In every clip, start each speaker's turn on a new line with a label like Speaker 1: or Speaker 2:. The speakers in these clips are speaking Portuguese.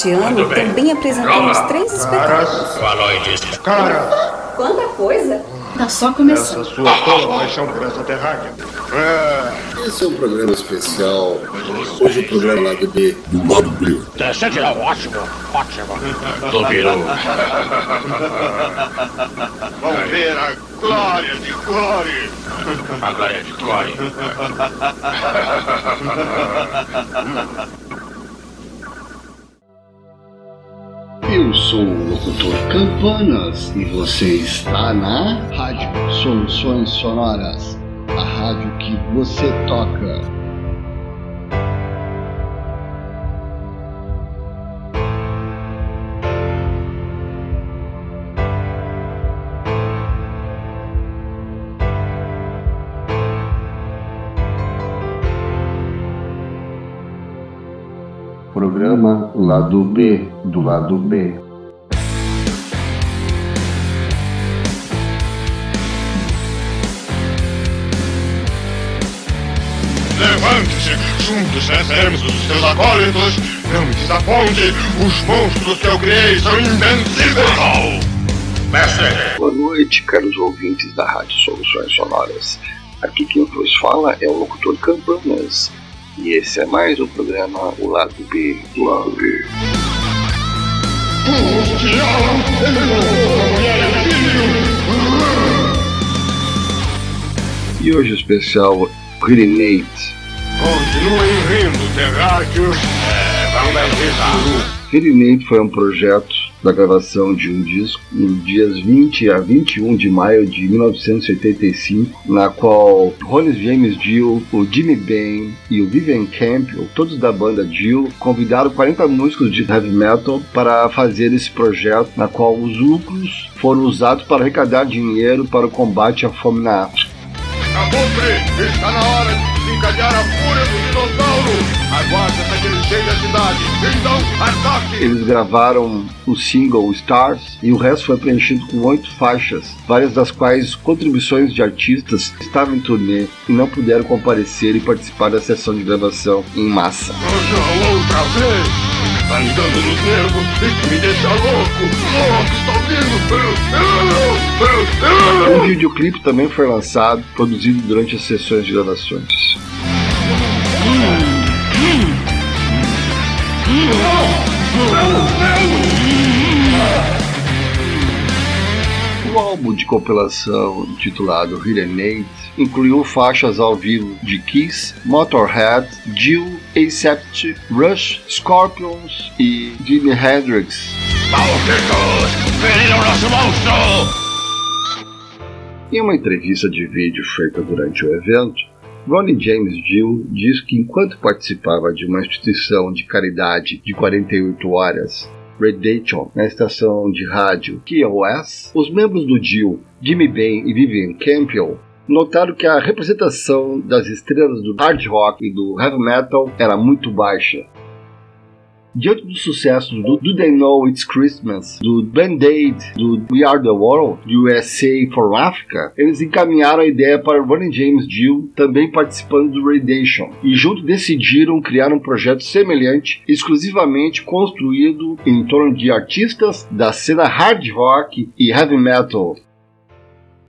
Speaker 1: Este ano também apresentamos três espetáculos.
Speaker 2: Caras,
Speaker 1: Quanta coisa!
Speaker 3: Tá só começando.
Speaker 2: essa sua tola paixão por essa terráquea. É,
Speaker 4: Esse é um programa especial. Hoje o programa lá do B. Do lado B.
Speaker 2: vamos ver a glória de Glória.
Speaker 5: Eu sou o locutor Campanas e você está na Rádio Soluções Sonoras, a rádio que você toca. Programa Lado B do Lado B.
Speaker 2: juntos venceremos os seus acólitos. Não me desaponte, os monstros que eu criei são invencíveis. Mestre,
Speaker 5: Boa noite, caros ouvintes da Rádio Soluções Sonoras. Aqui quem vos fala é o locutor Campanas. E esse é mais um programa O Lado B do Lado B.
Speaker 2: e.
Speaker 5: E hoje o especial Renate.
Speaker 2: Continuem rindo, terráqueos. É, vamos
Speaker 5: foi um projeto da gravação de um disco nos dias 20 a 21 de maio de 1985, na qual Ronnie James Dio, o Jimmy Bain e o Vivian Campbell, todos da banda Dio, convidaram 40 músicos de heavy metal para fazer esse projeto, na qual os lucros foram usados para arrecadar dinheiro para o combate à fome na África.
Speaker 2: Abutre, está na hora de desencadear a fúria do dinossauro. Aguarde essa cidade. Então, ataque.
Speaker 5: Eles gravaram o single Stars e o resto foi preenchido com oito faixas, várias das quais contribuições de artistas que estavam em turnê e não puderam comparecer e participar da sessão de gravação em massa.
Speaker 2: Hoje, outra vez. Dando nos nervos que me deixa louco. Louco, está ouvindo?
Speaker 5: Um videoclipe também foi lançado, produzido durante as sessões de gravações. O álbum de compilação intitulado Renate incluiu faixas ao vivo de Kiss, Motorhead, Jill, Accept, Rush, Scorpions e Jimi Hendrix. Em uma entrevista de vídeo feita durante o evento, Ronnie James Dio diz que enquanto participava de uma instituição de caridade de 48 horas, Redation, na estação de rádio KOS, os membros do Dio, Jimmy Bain e Vivian Campbell, notaram que a representação das estrelas do hard rock e do heavy metal era muito baixa. Diante do sucesso do Do They Know It's Christmas, do Band-Aid, do We Are the World, do USA for Africa, eles encaminharam a ideia para Ronnie James Dio, também participando do Radiation, e juntos decidiram criar um projeto semelhante, exclusivamente construído em torno de artistas da cena hard rock e heavy metal.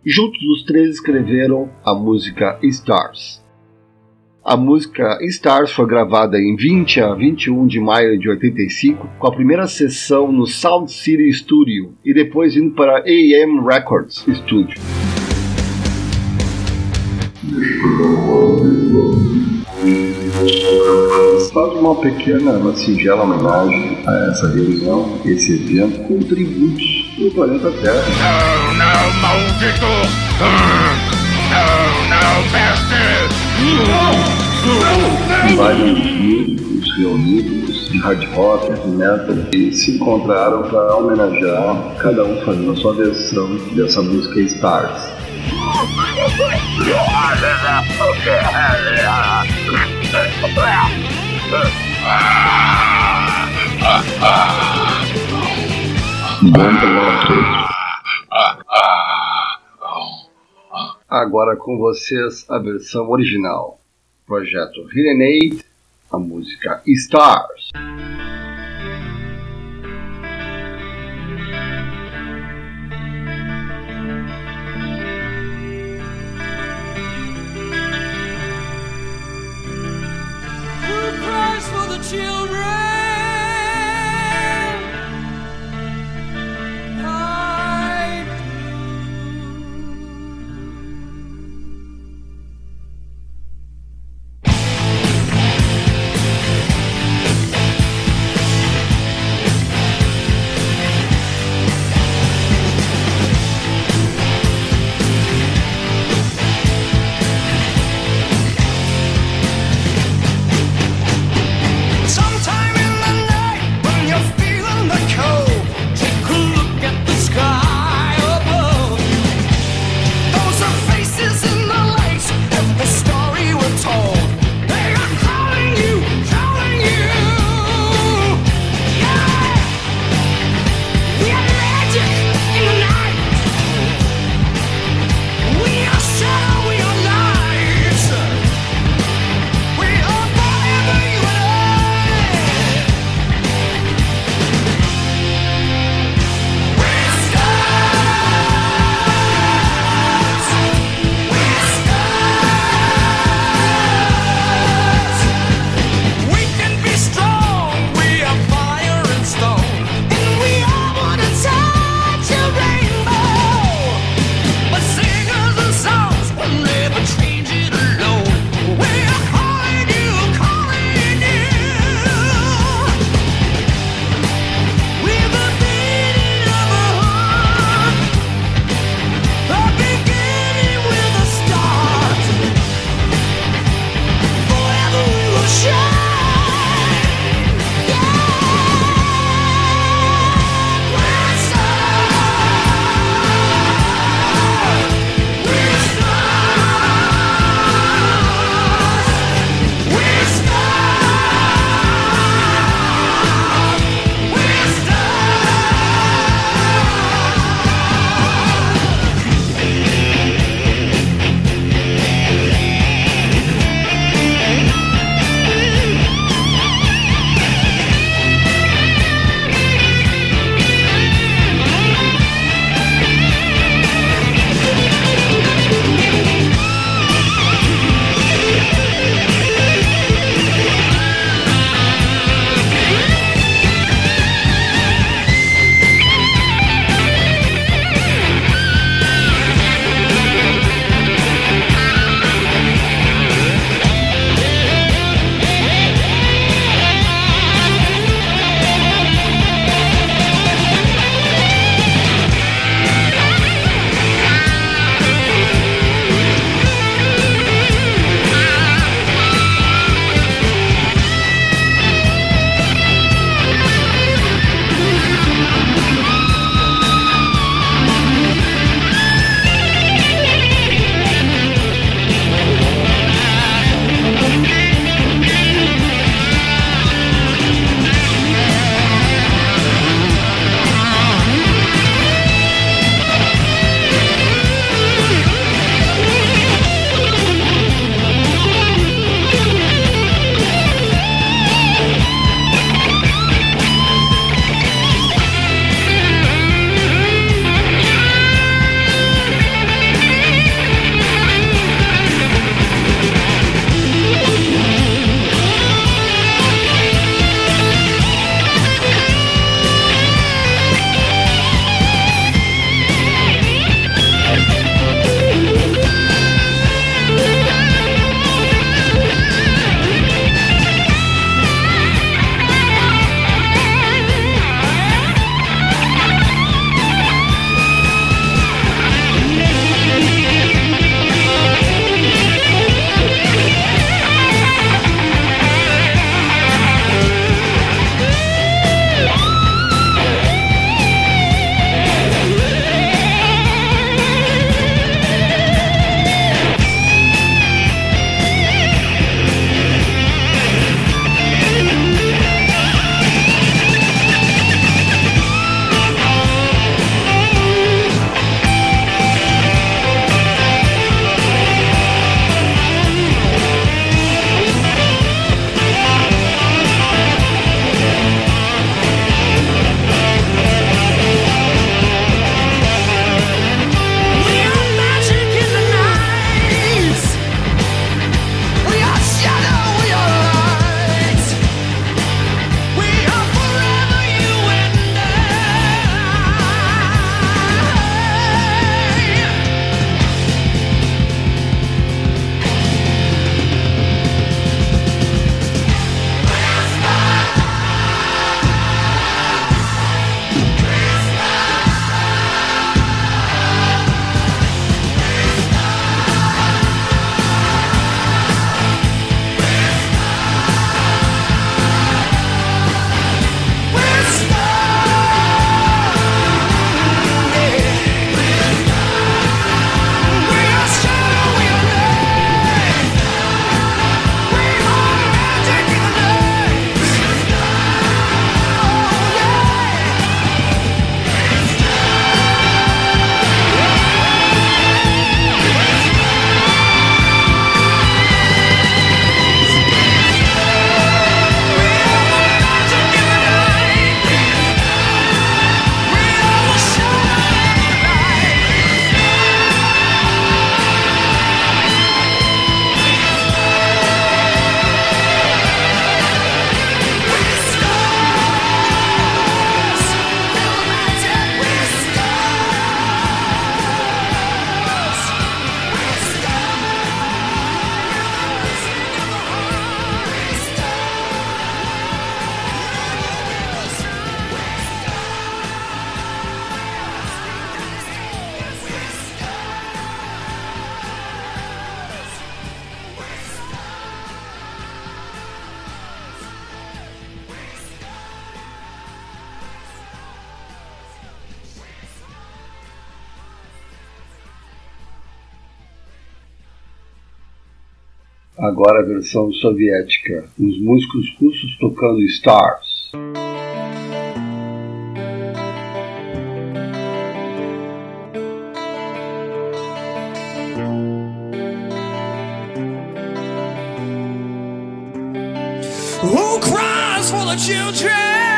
Speaker 5: Juntos os três escreveram a música Stars. A música Stars foi gravada em 20 a 21 de maio de 85, com a primeira sessão no Sound City Studio e depois indo para AM Records Studio. Faz uma pequena, uma singela homenagem a essa reunião, esse evento, com tributos do planeta Terra.
Speaker 2: Não, não, maldito. Não, não, mestre.
Speaker 5: vários músicos reunidos de hard rock, heavy metal, e se encontraram para homenagear, cada um fazendo a sua versão dessa música Stars. Agora com vocês a versão original. Projeto Renate, a música Stars. for the children. Agora a versão soviética, os músicos russos tocando Stars.
Speaker 3: Who cries for the children?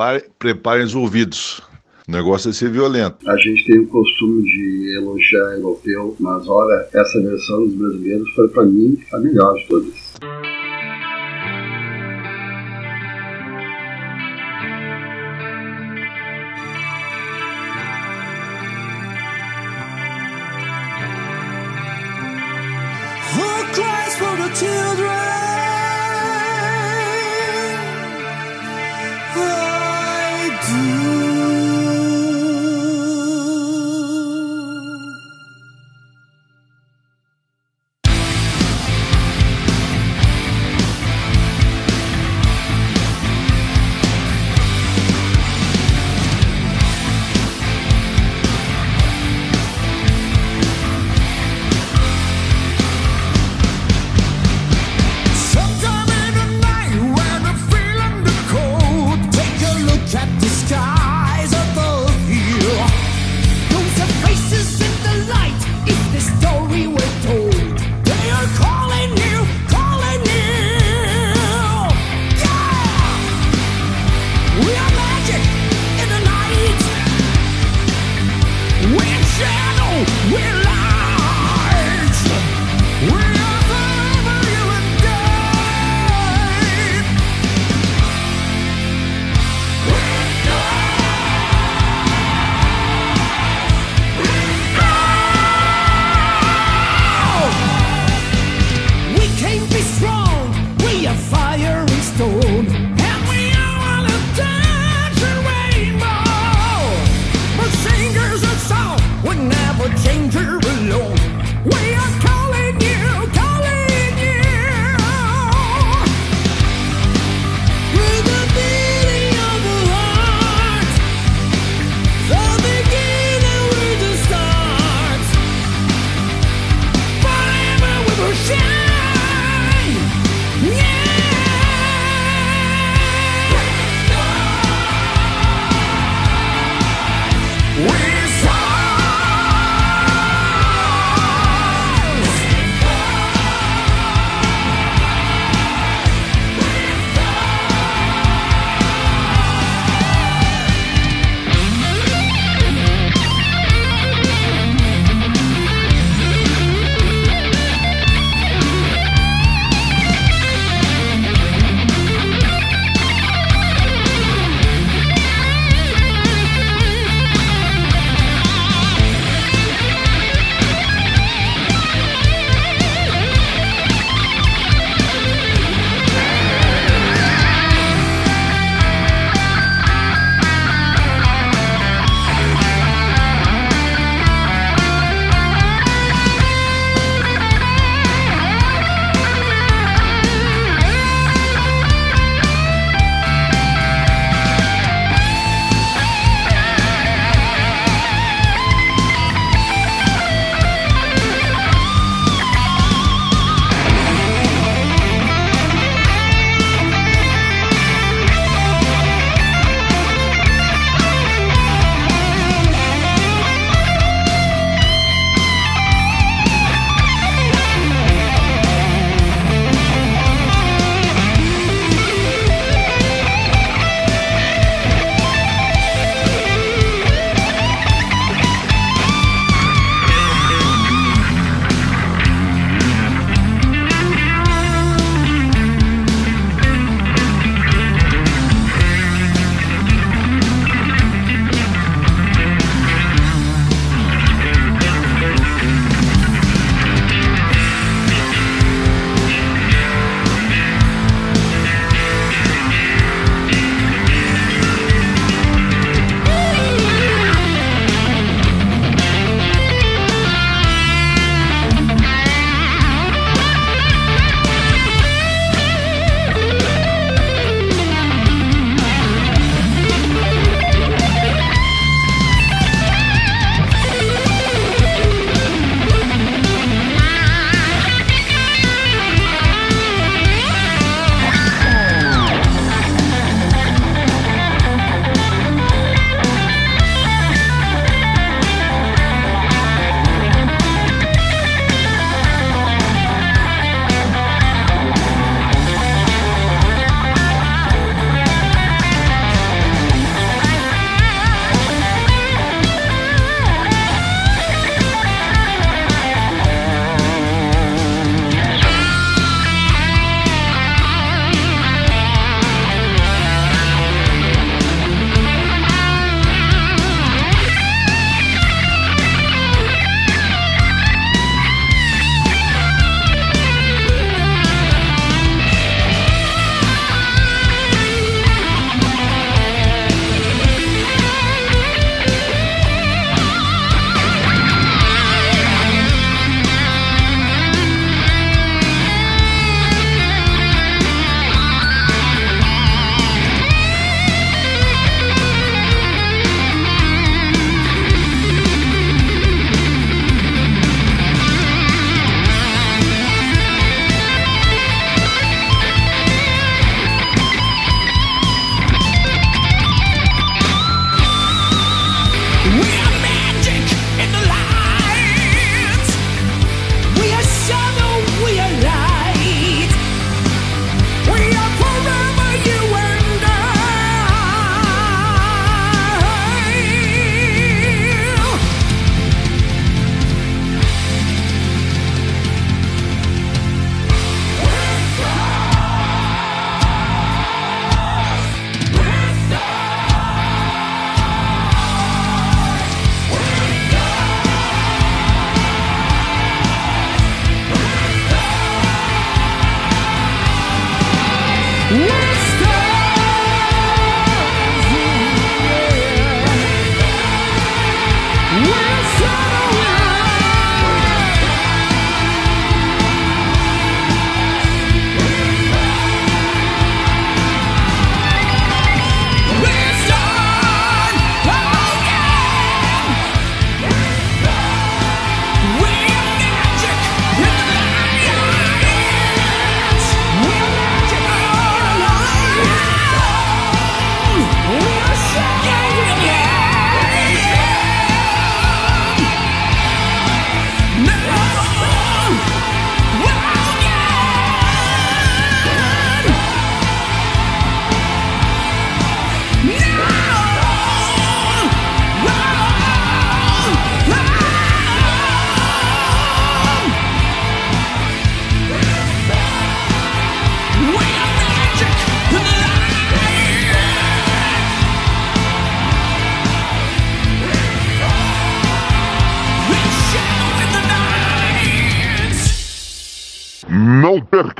Speaker 6: Prepare, preparem os ouvidos. O negócio é ser violento.
Speaker 5: A gente tem o costume de elogiar europeu, mas olha, essa versão dos brasileiros foi para mim a melhor de todas.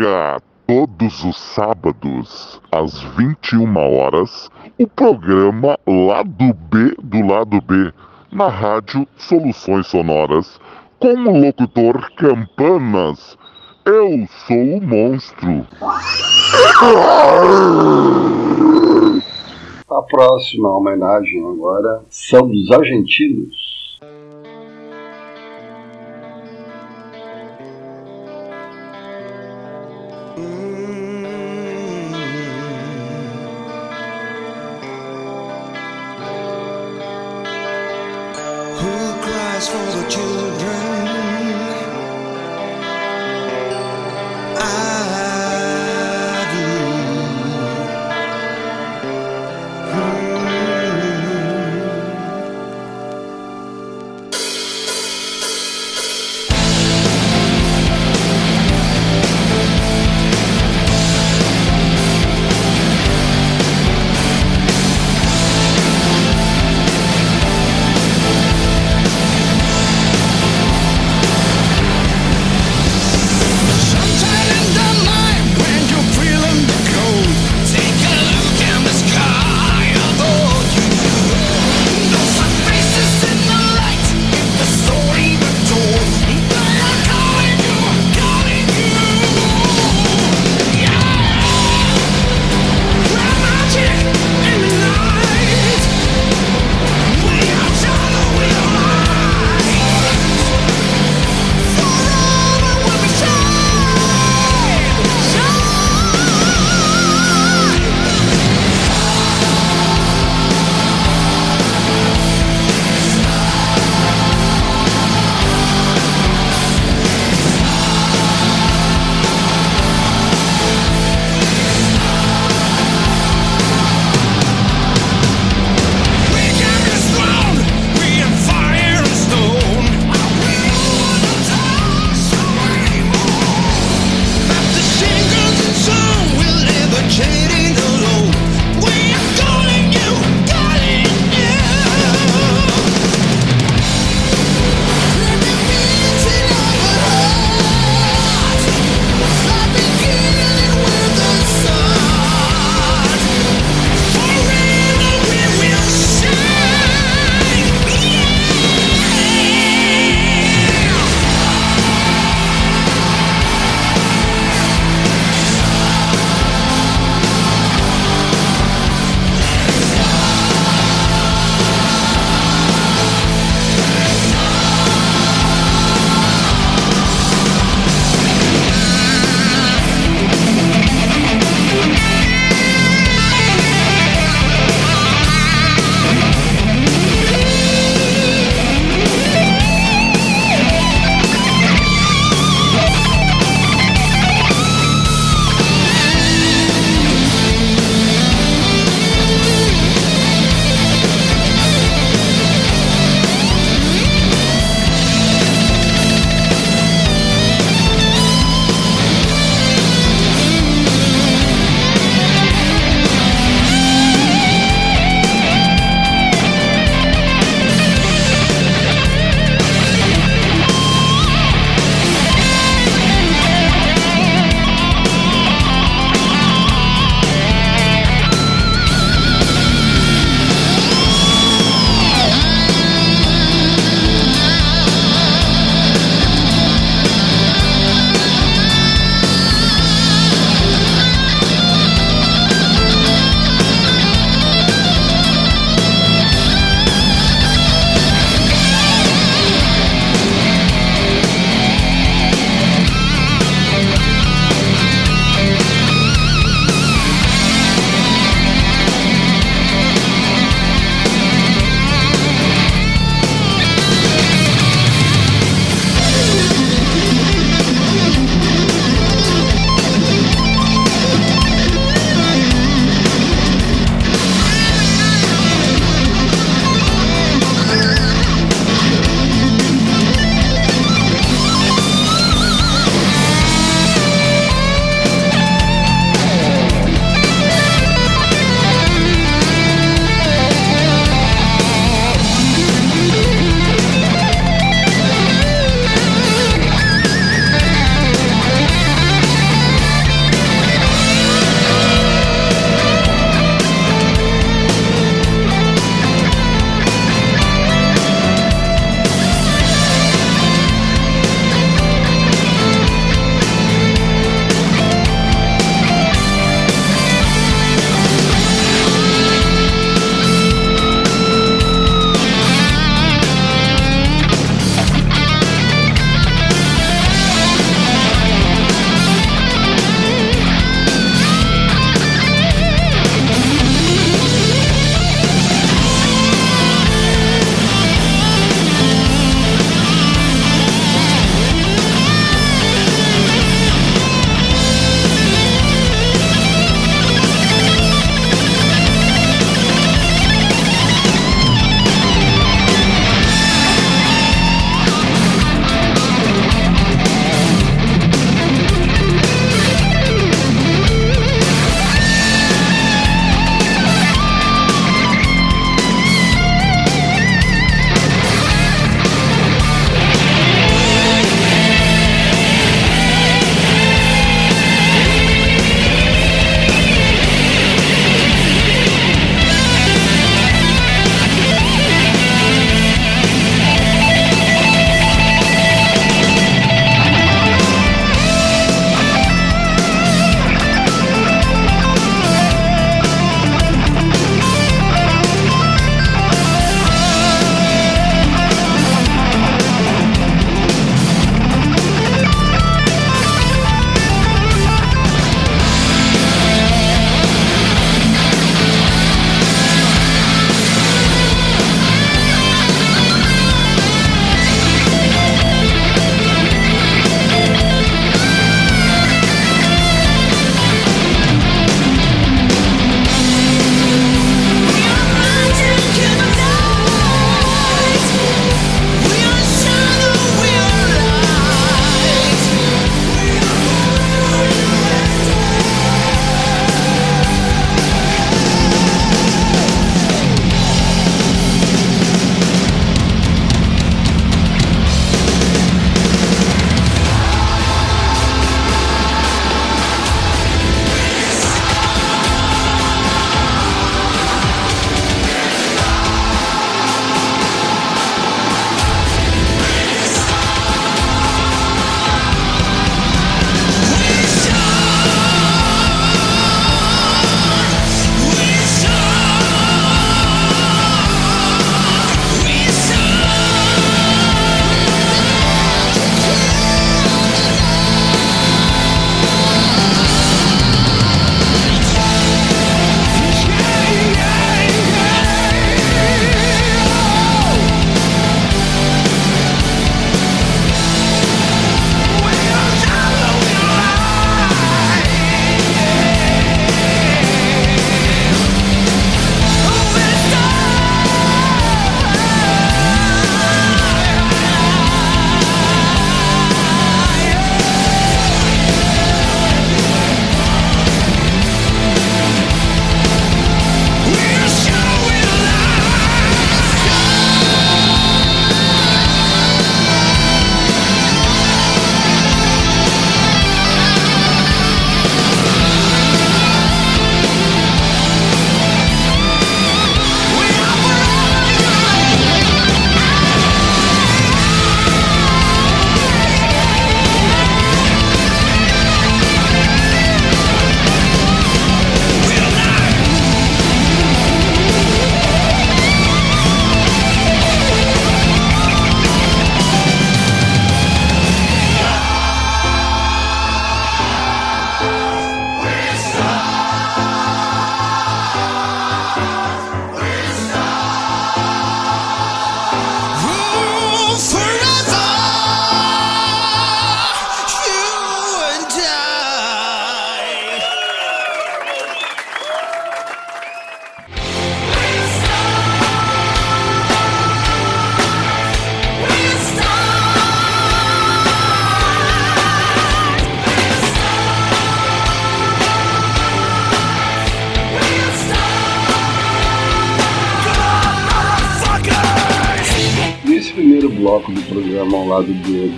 Speaker 7: Perca todos os sábados às 21 horas o programa Lado B do Lado B na rádio Soluções Sonoras com o locutor Campanas. Eu sou o monstro.
Speaker 5: A próxima homenagem agora são dos argentinos.
Speaker 3: Cries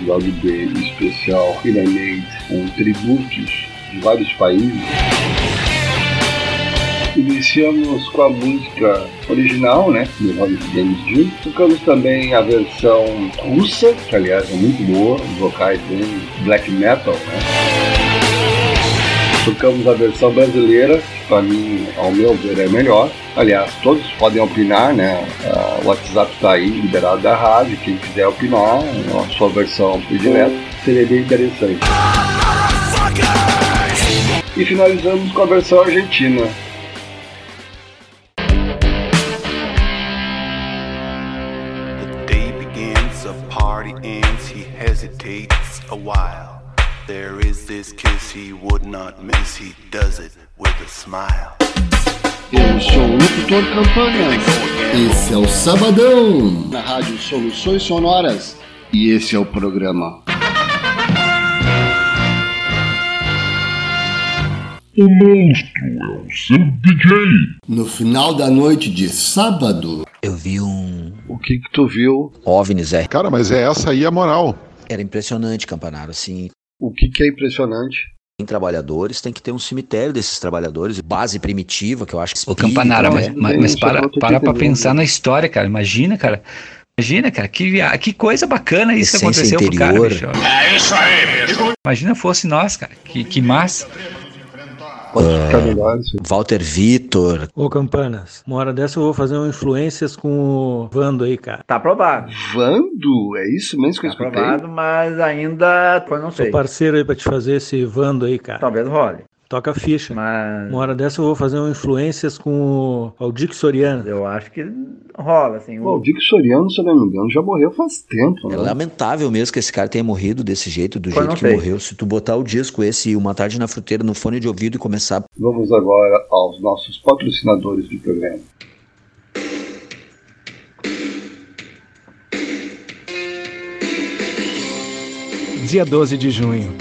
Speaker 5: lado B, especial Pyramid, com tributos de vários países. Iniciamos com a música original, né, do Rolling James Dio. Tocamos também a versão russa, que aliás é muito boa, os vocais bem black metal, né. Tocamos a versão brasileira, que para mim, ao meu ver, é melhor. Aliás, todos podem opinar, né? o WhatsApp está aí, liberado da rádio. Quem quiser opinar, a sua versão predileta, seria bem interessante. E finalizamos com a versão argentina,
Speaker 8: he would not miss, he does it with a smile.
Speaker 5: Eu sou o locutor Campanha.
Speaker 4: Esse é o Sabadão.
Speaker 5: Na Rádio Soluções Sonoras. E esse é o programa.
Speaker 7: O monstro é o seu DJ.
Speaker 4: No final da noite de sábado.
Speaker 9: Eu vi um.
Speaker 5: O que que tu viu?
Speaker 9: OVNIs, é.
Speaker 6: Cara, mas é essa aí a moral.
Speaker 9: Era impressionante, Campanaro, assim.
Speaker 5: O que que é impressionante?
Speaker 9: Tem trabalhadores, tem que ter um cemitério desses trabalhadores, base primitiva, que eu acho que
Speaker 10: Ô, Campanara, mas,
Speaker 9: é.
Speaker 10: mas, mas
Speaker 5: Isso,
Speaker 10: para, para pra pensar na história, cara. Imagina, cara. Imagina, cara, que, que coisa bacana isso que aconteceu pro cara,
Speaker 9: interior.
Speaker 10: bicho.
Speaker 2: É isso aí mesmo.
Speaker 10: Imagina fosse nós, cara. Que, que massa.
Speaker 5: Pode
Speaker 9: Ah.
Speaker 5: ficar melhor isso.
Speaker 9: Walter Vitor.
Speaker 11: Ô Campanas, uma hora dessa eu vou fazer um influências com o Vando aí, cara.
Speaker 12: Tá aprovado.
Speaker 5: Vando? É isso mesmo que eu
Speaker 12: Tá
Speaker 5: escutei?
Speaker 12: aprovado, mas ainda. Eu não
Speaker 11: Sou
Speaker 12: sei.
Speaker 11: parceiro aí pra te fazer esse Vando aí, cara.
Speaker 12: Talvez role.
Speaker 11: Toca a ficha.
Speaker 12: Mas.
Speaker 11: Uma hora dessa eu vou fazer um influências com o Aldic Soriano.
Speaker 12: Eu acho que rola, assim. O...
Speaker 5: Dick Soriano, se eu não me engano, já morreu faz tempo,
Speaker 9: É
Speaker 5: né?
Speaker 9: lamentável mesmo que esse cara tenha morrido desse jeito, do
Speaker 12: Eu
Speaker 9: jeito que
Speaker 12: sei.
Speaker 9: morreu. Se tu botar o disco esse Uma Tarde na Fruteira no fone de ouvido e começar
Speaker 5: Vamos agora aos nossos patrocinadores do programa.
Speaker 13: Dia 12 de junho,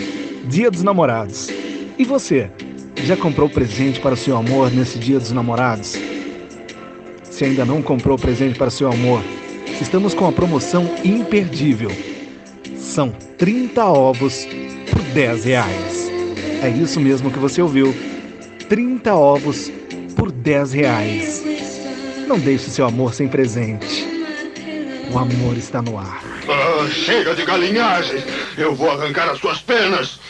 Speaker 13: Dia dos Namorados. E você, já comprou presente para o seu amor nesse Dia dos Namorados? Se ainda não comprou presente para o seu amor, estamos com a promoção imperdível. São 30 ovos por 10 reais. É isso mesmo que você ouviu. 30 ovos por 10 reais. Não deixe seu amor sem presente. O amor está no ar.
Speaker 2: Ah, chega de galinhagem. Eu vou arrancar as suas penas.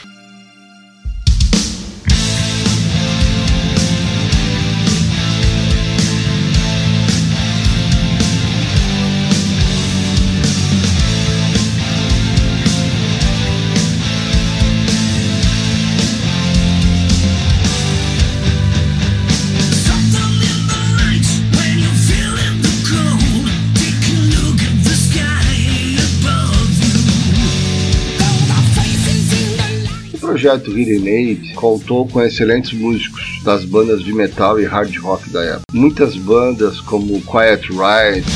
Speaker 5: Projeto Hidden Aid contou com excelentes músicos das bandas de metal e hard rock da época. Muitas bandas como Quiet Riot,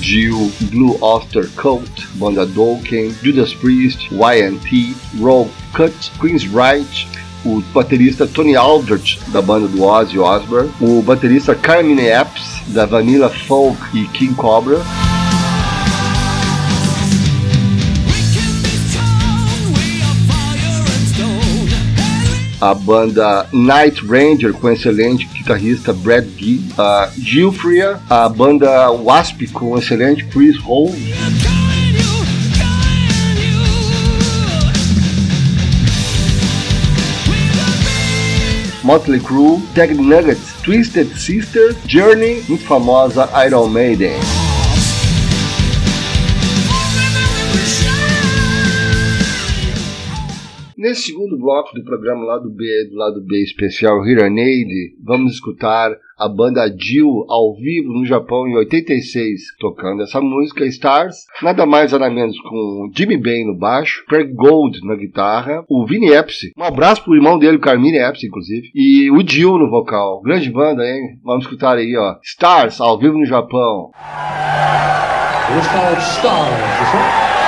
Speaker 5: Jill, Blue Oyster Cult, banda Dokken, Judas Priest, YNT, Rogue Cut, Queen's Right, o baterista Tony Aldrich, da banda do Ozzy Osbourne, o baterista Carmine Apps, da Vanilla Folk e King Cobra, a banda Night Ranger com o excelente guitarrista Brad Gee, a Gilfria, a banda Wasp com o excelente Chris Hole, Motley Crue, Tag Nuggets, Twisted Sister, Journey, muito famosa Iron Maiden. Nesse segundo bloco do programa Lado B, do Lado B especial Hiranade, vamos escutar a banda Jill ao vivo no Japão em 86, tocando essa música Stars, nada mais nada menos com Jimmy Bain no baixo, Craig Gold na guitarra, o Vinny Epsi, um abraço pro irmão dele, o Carmine Epsi, inclusive, e o Jill no vocal. Grande banda, hein? Vamos escutar aí, ó. Stars ao vivo no Japão.
Speaker 14: It's called Stars.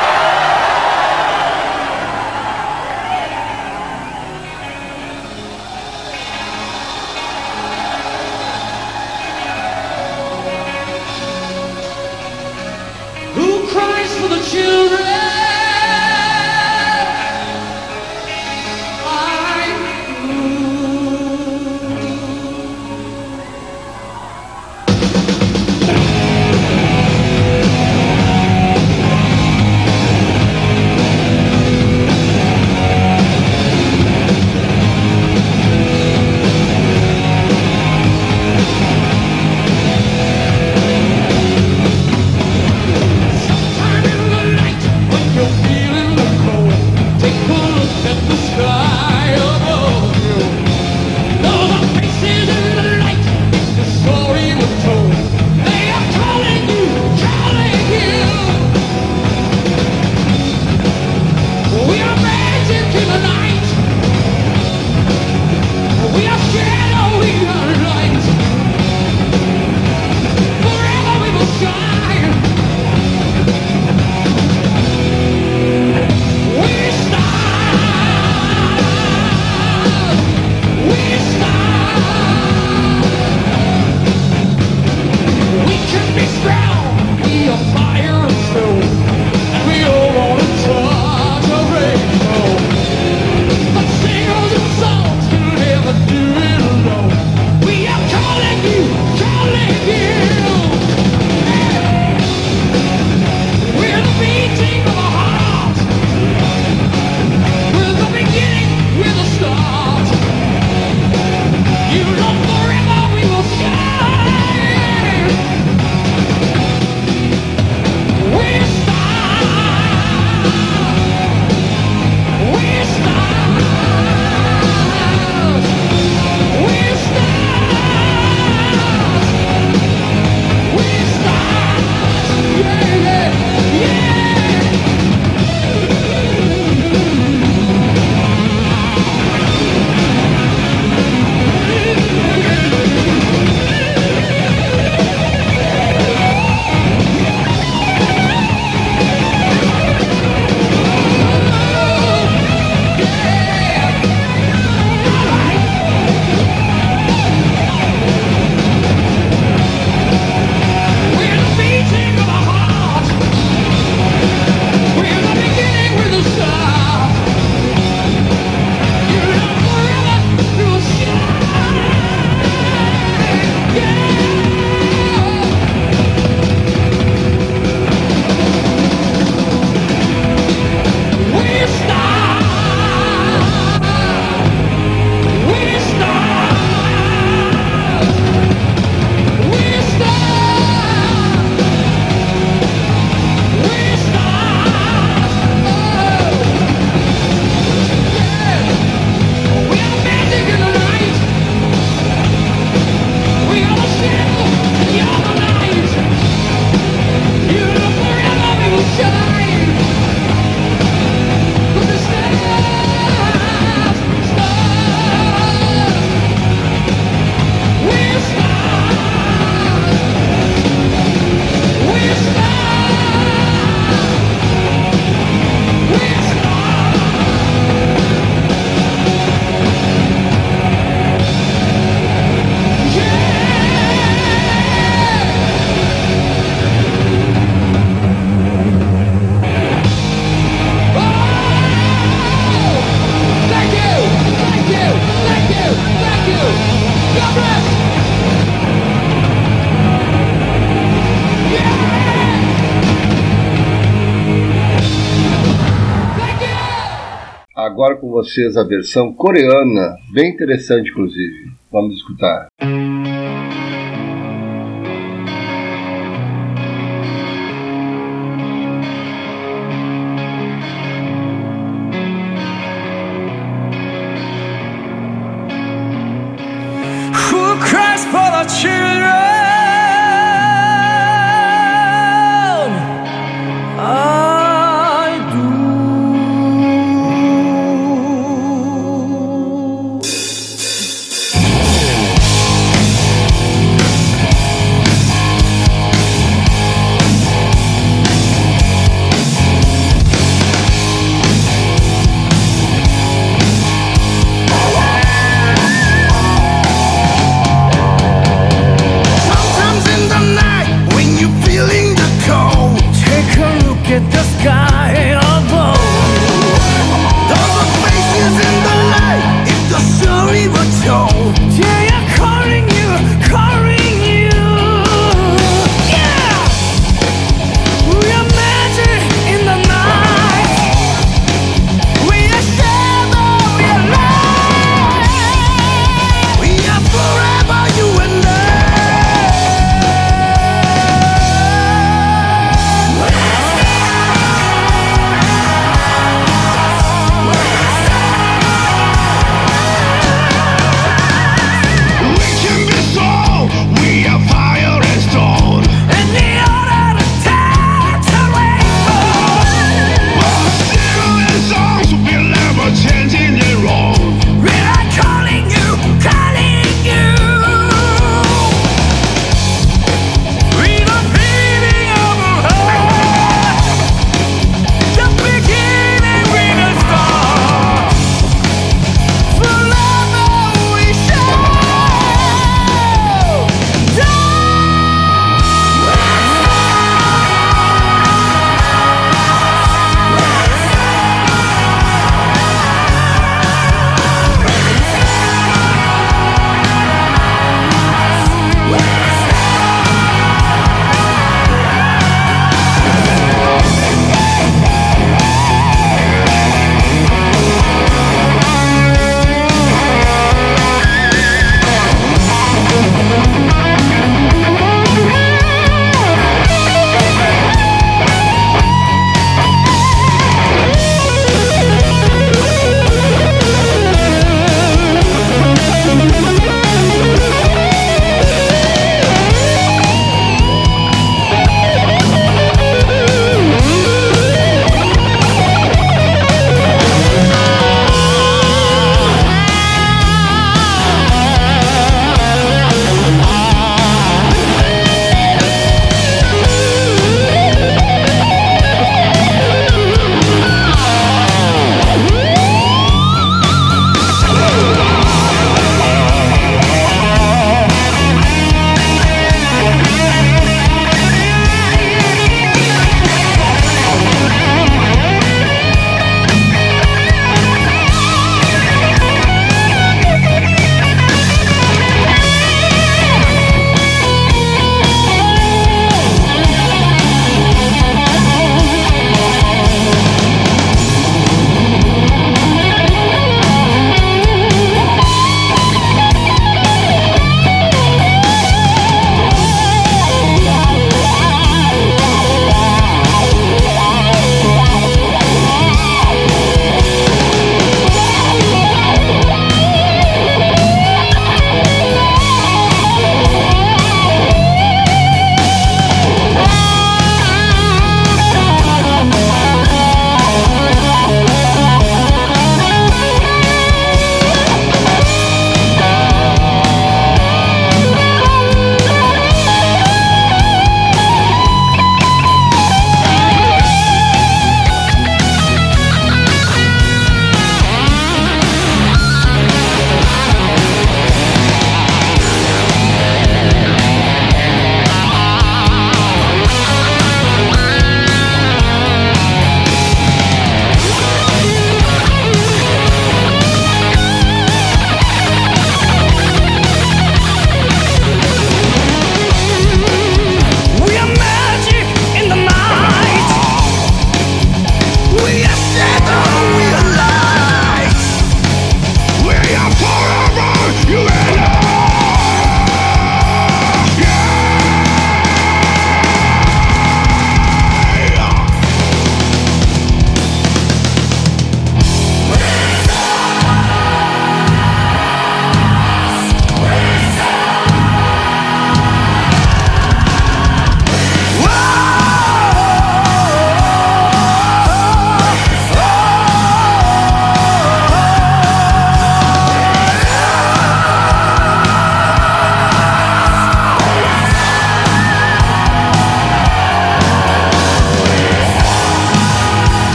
Speaker 15: Vocês a versão coreana, bem interessante inclusive. Vamos escutar.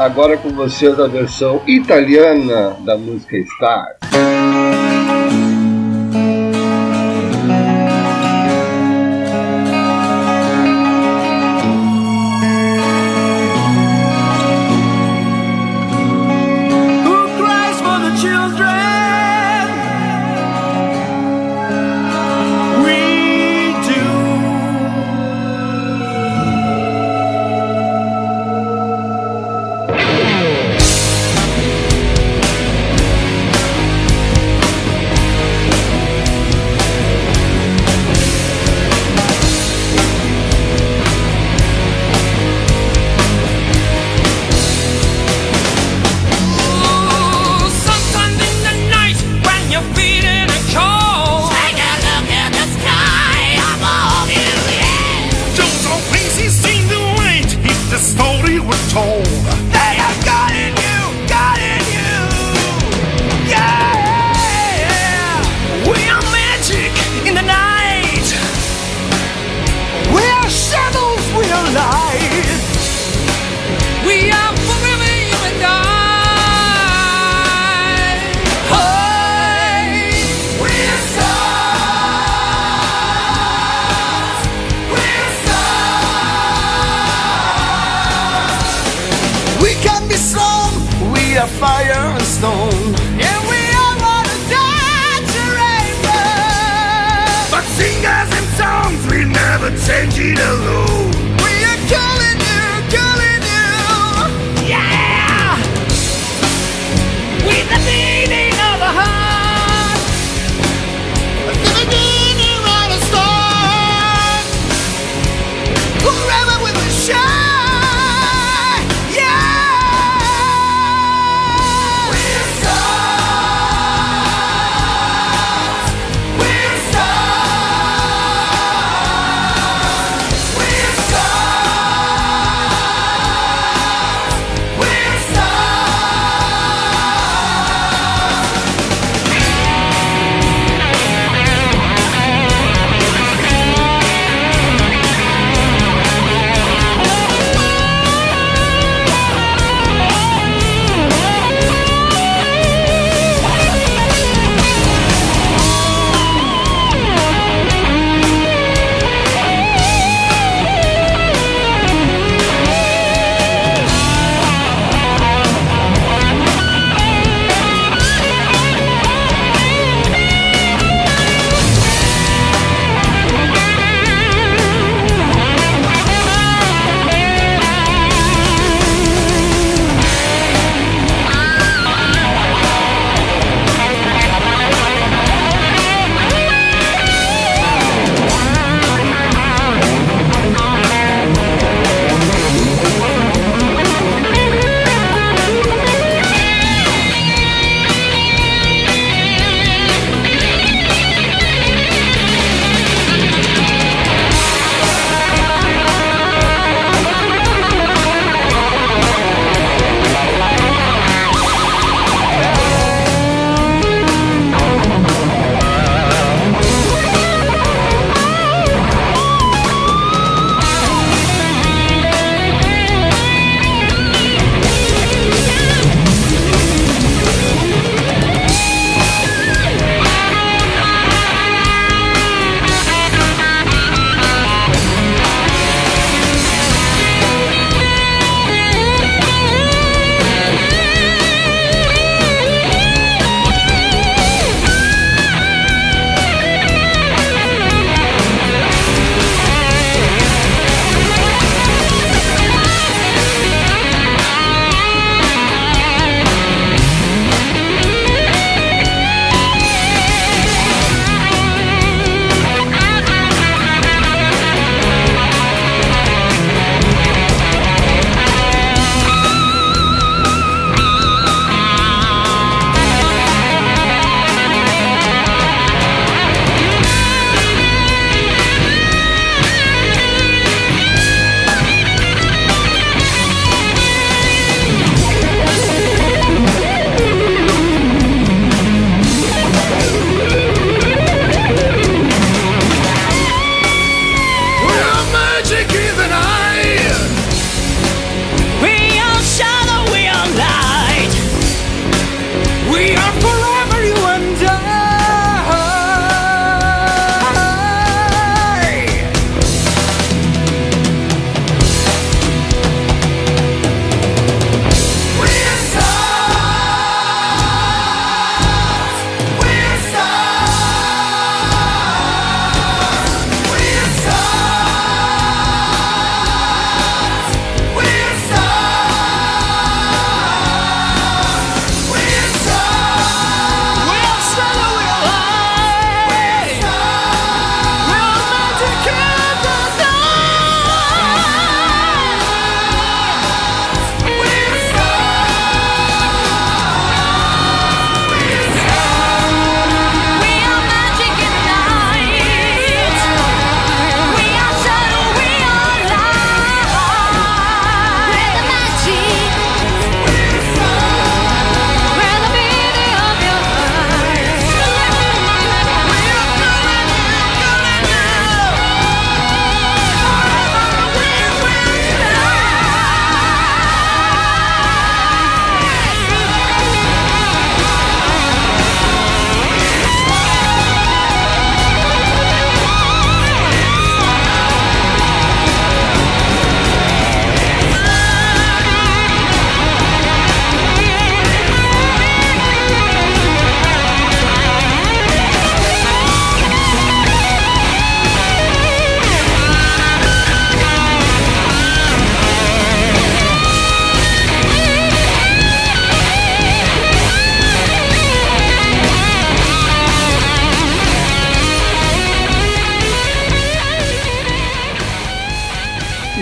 Speaker 15: Agora com vocês a versão italiana da música Star.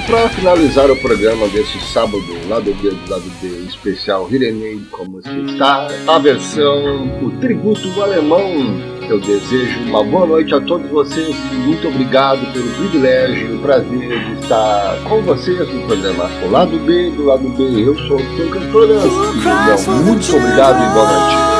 Speaker 5: Para finalizar o programa desse sábado, lado B do lado B especial Hirenei como está, a versão, o tributo alemão. Eu desejo uma boa noite a todos vocês e muito obrigado pelo privilégio e prazer de estar com vocês no programa O Lado B do Lado B. Eu sou o seu cantor muito obrigado e boa noite.